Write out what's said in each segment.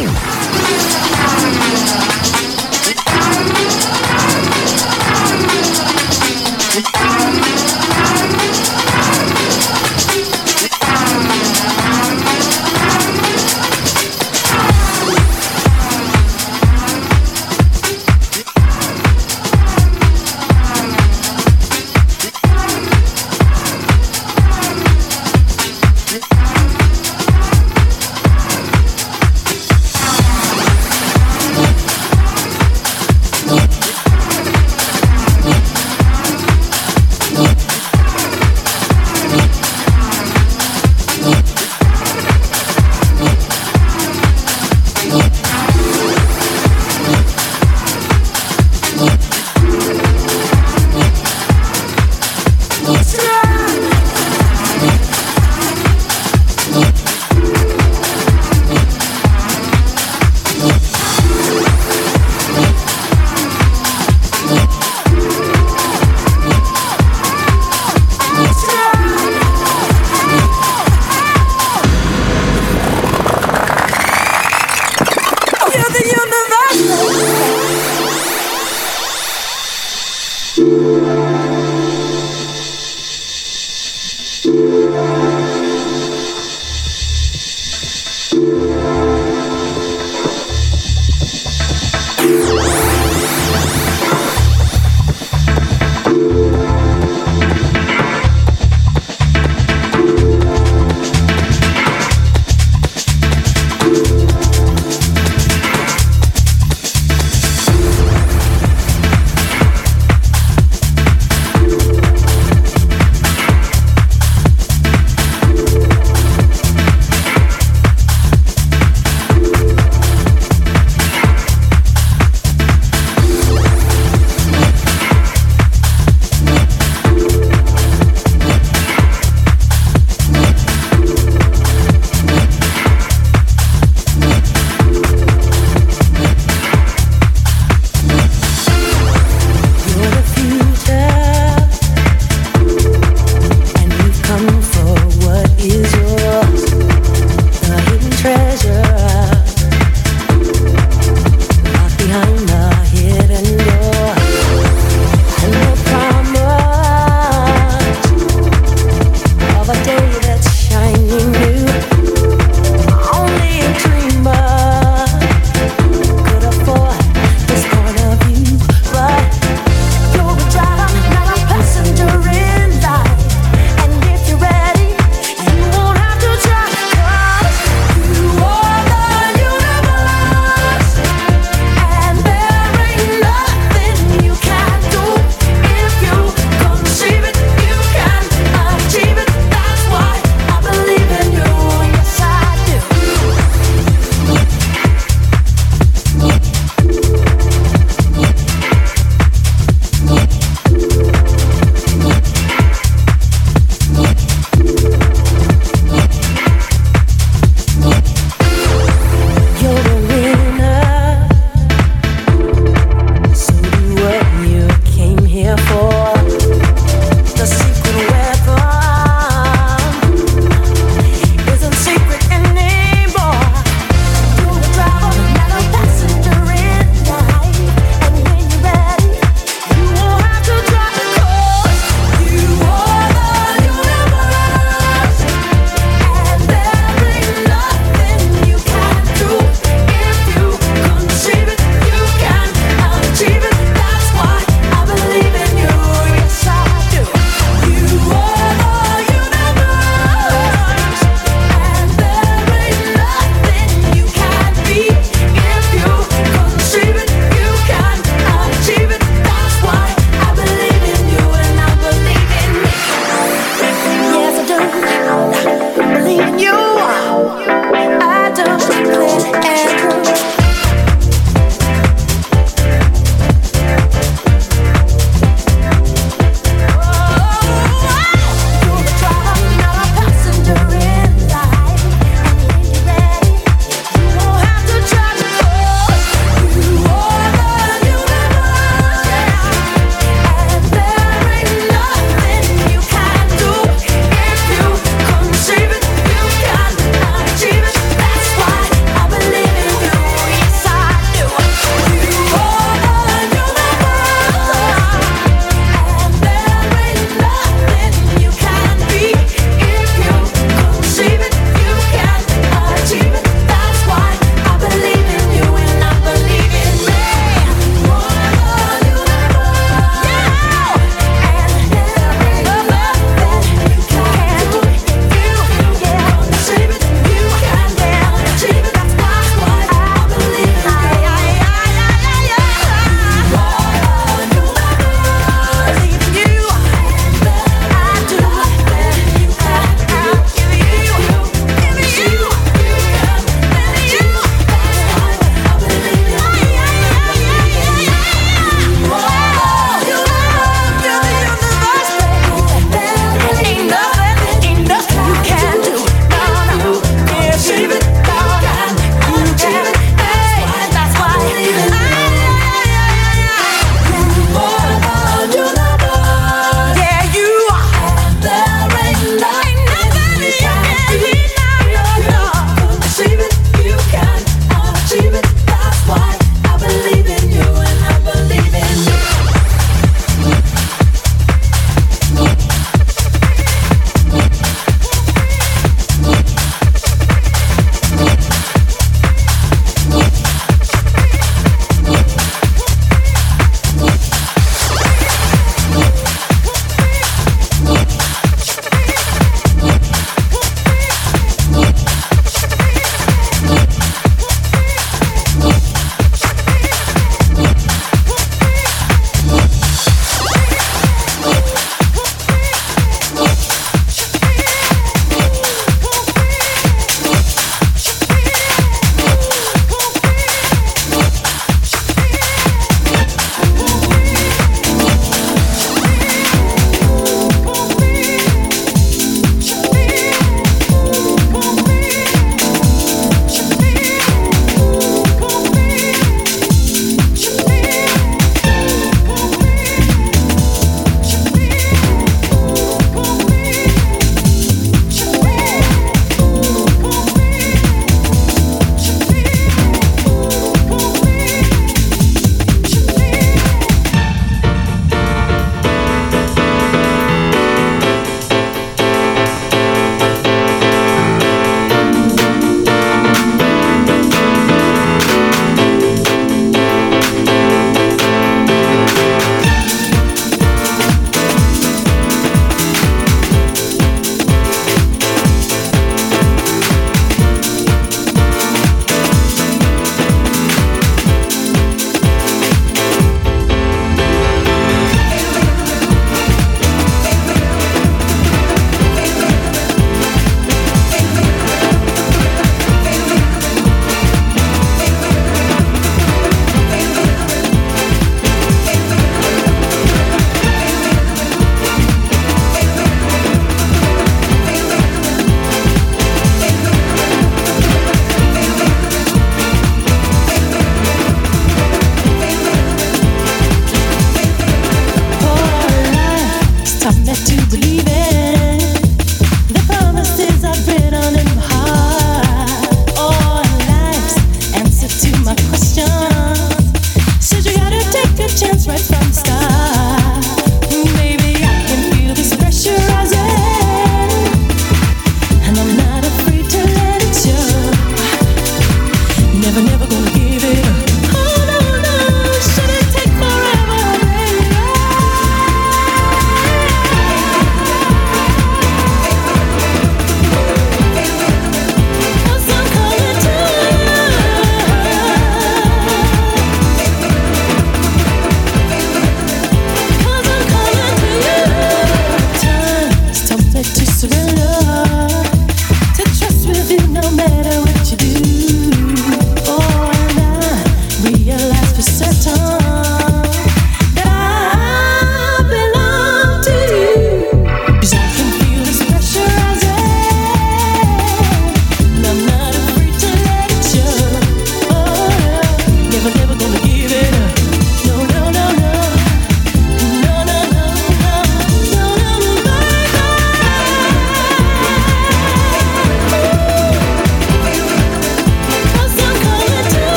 Sim.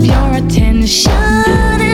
of your attention.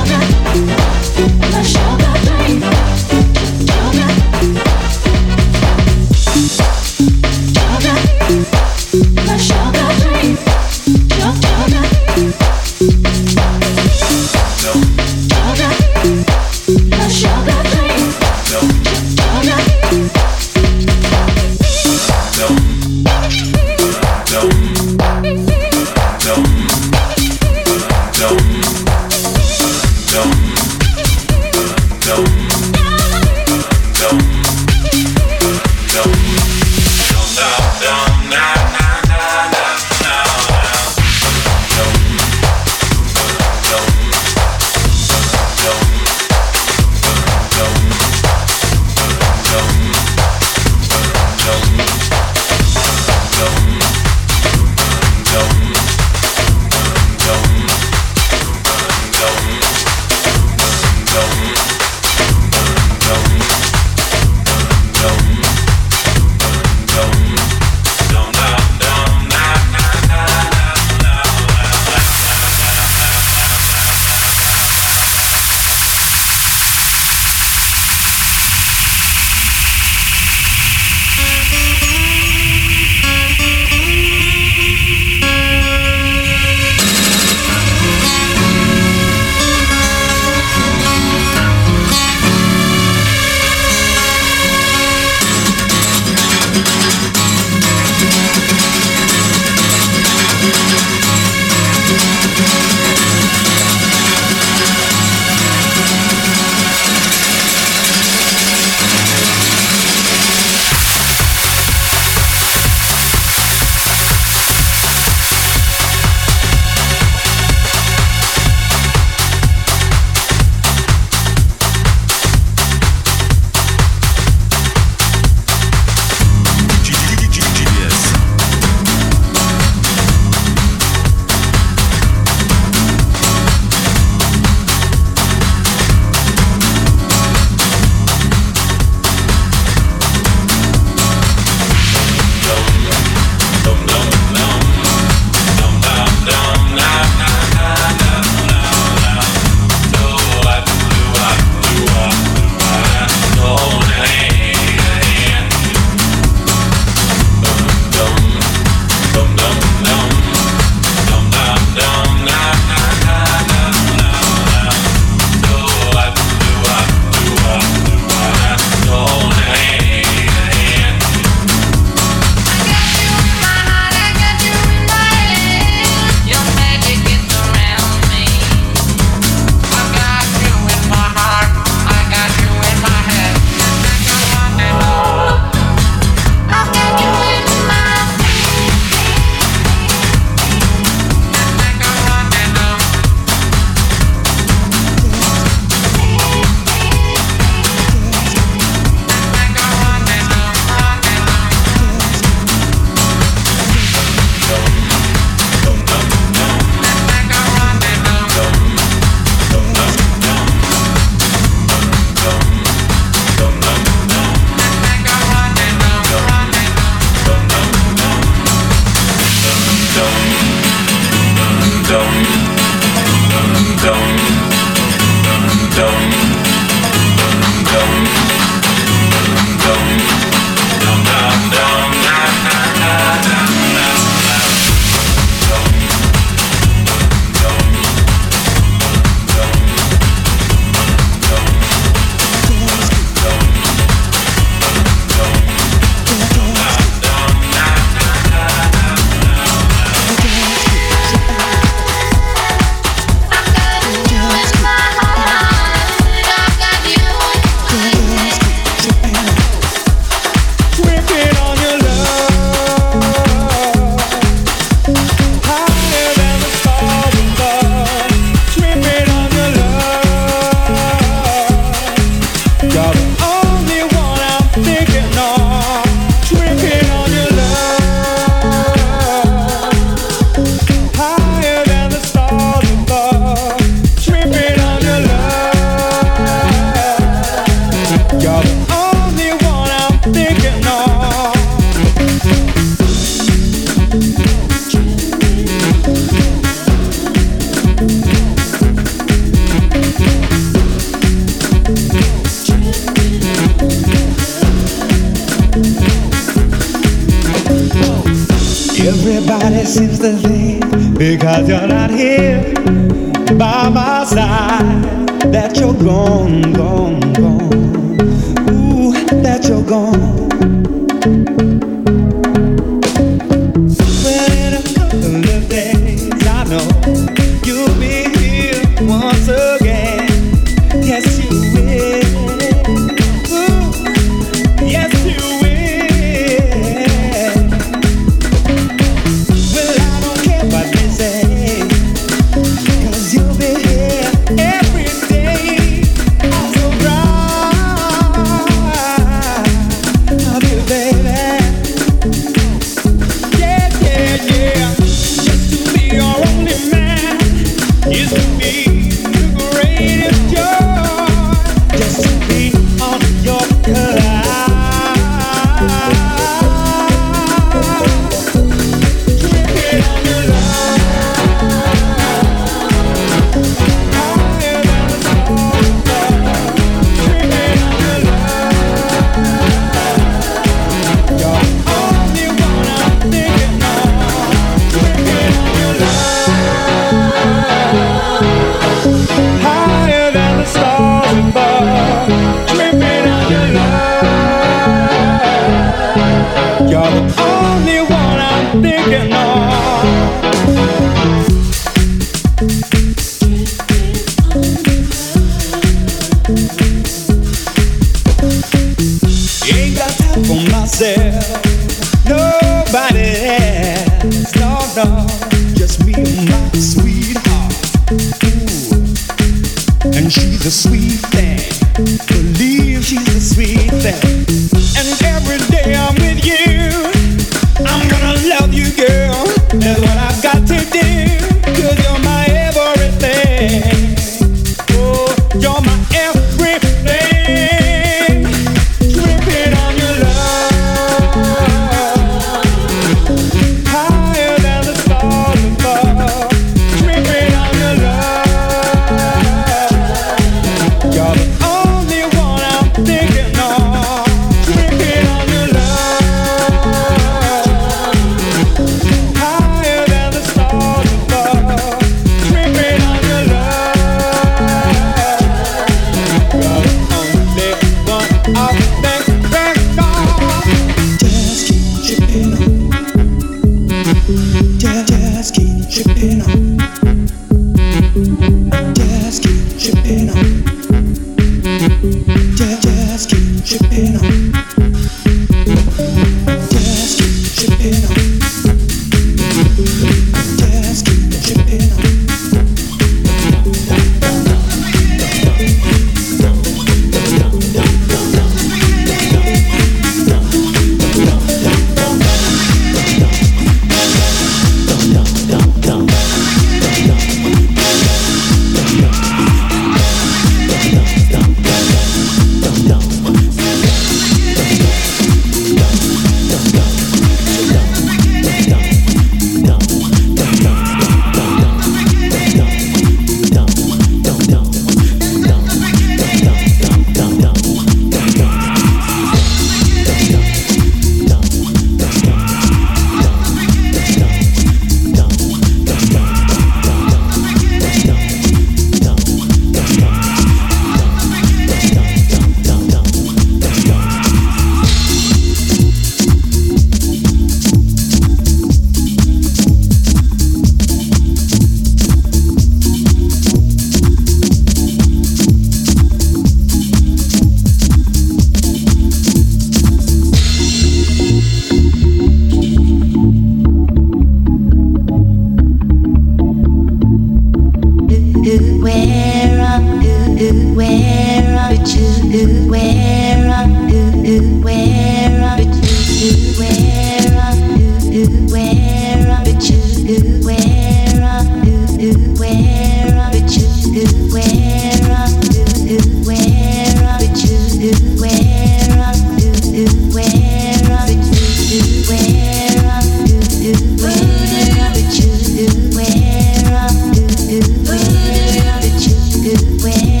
where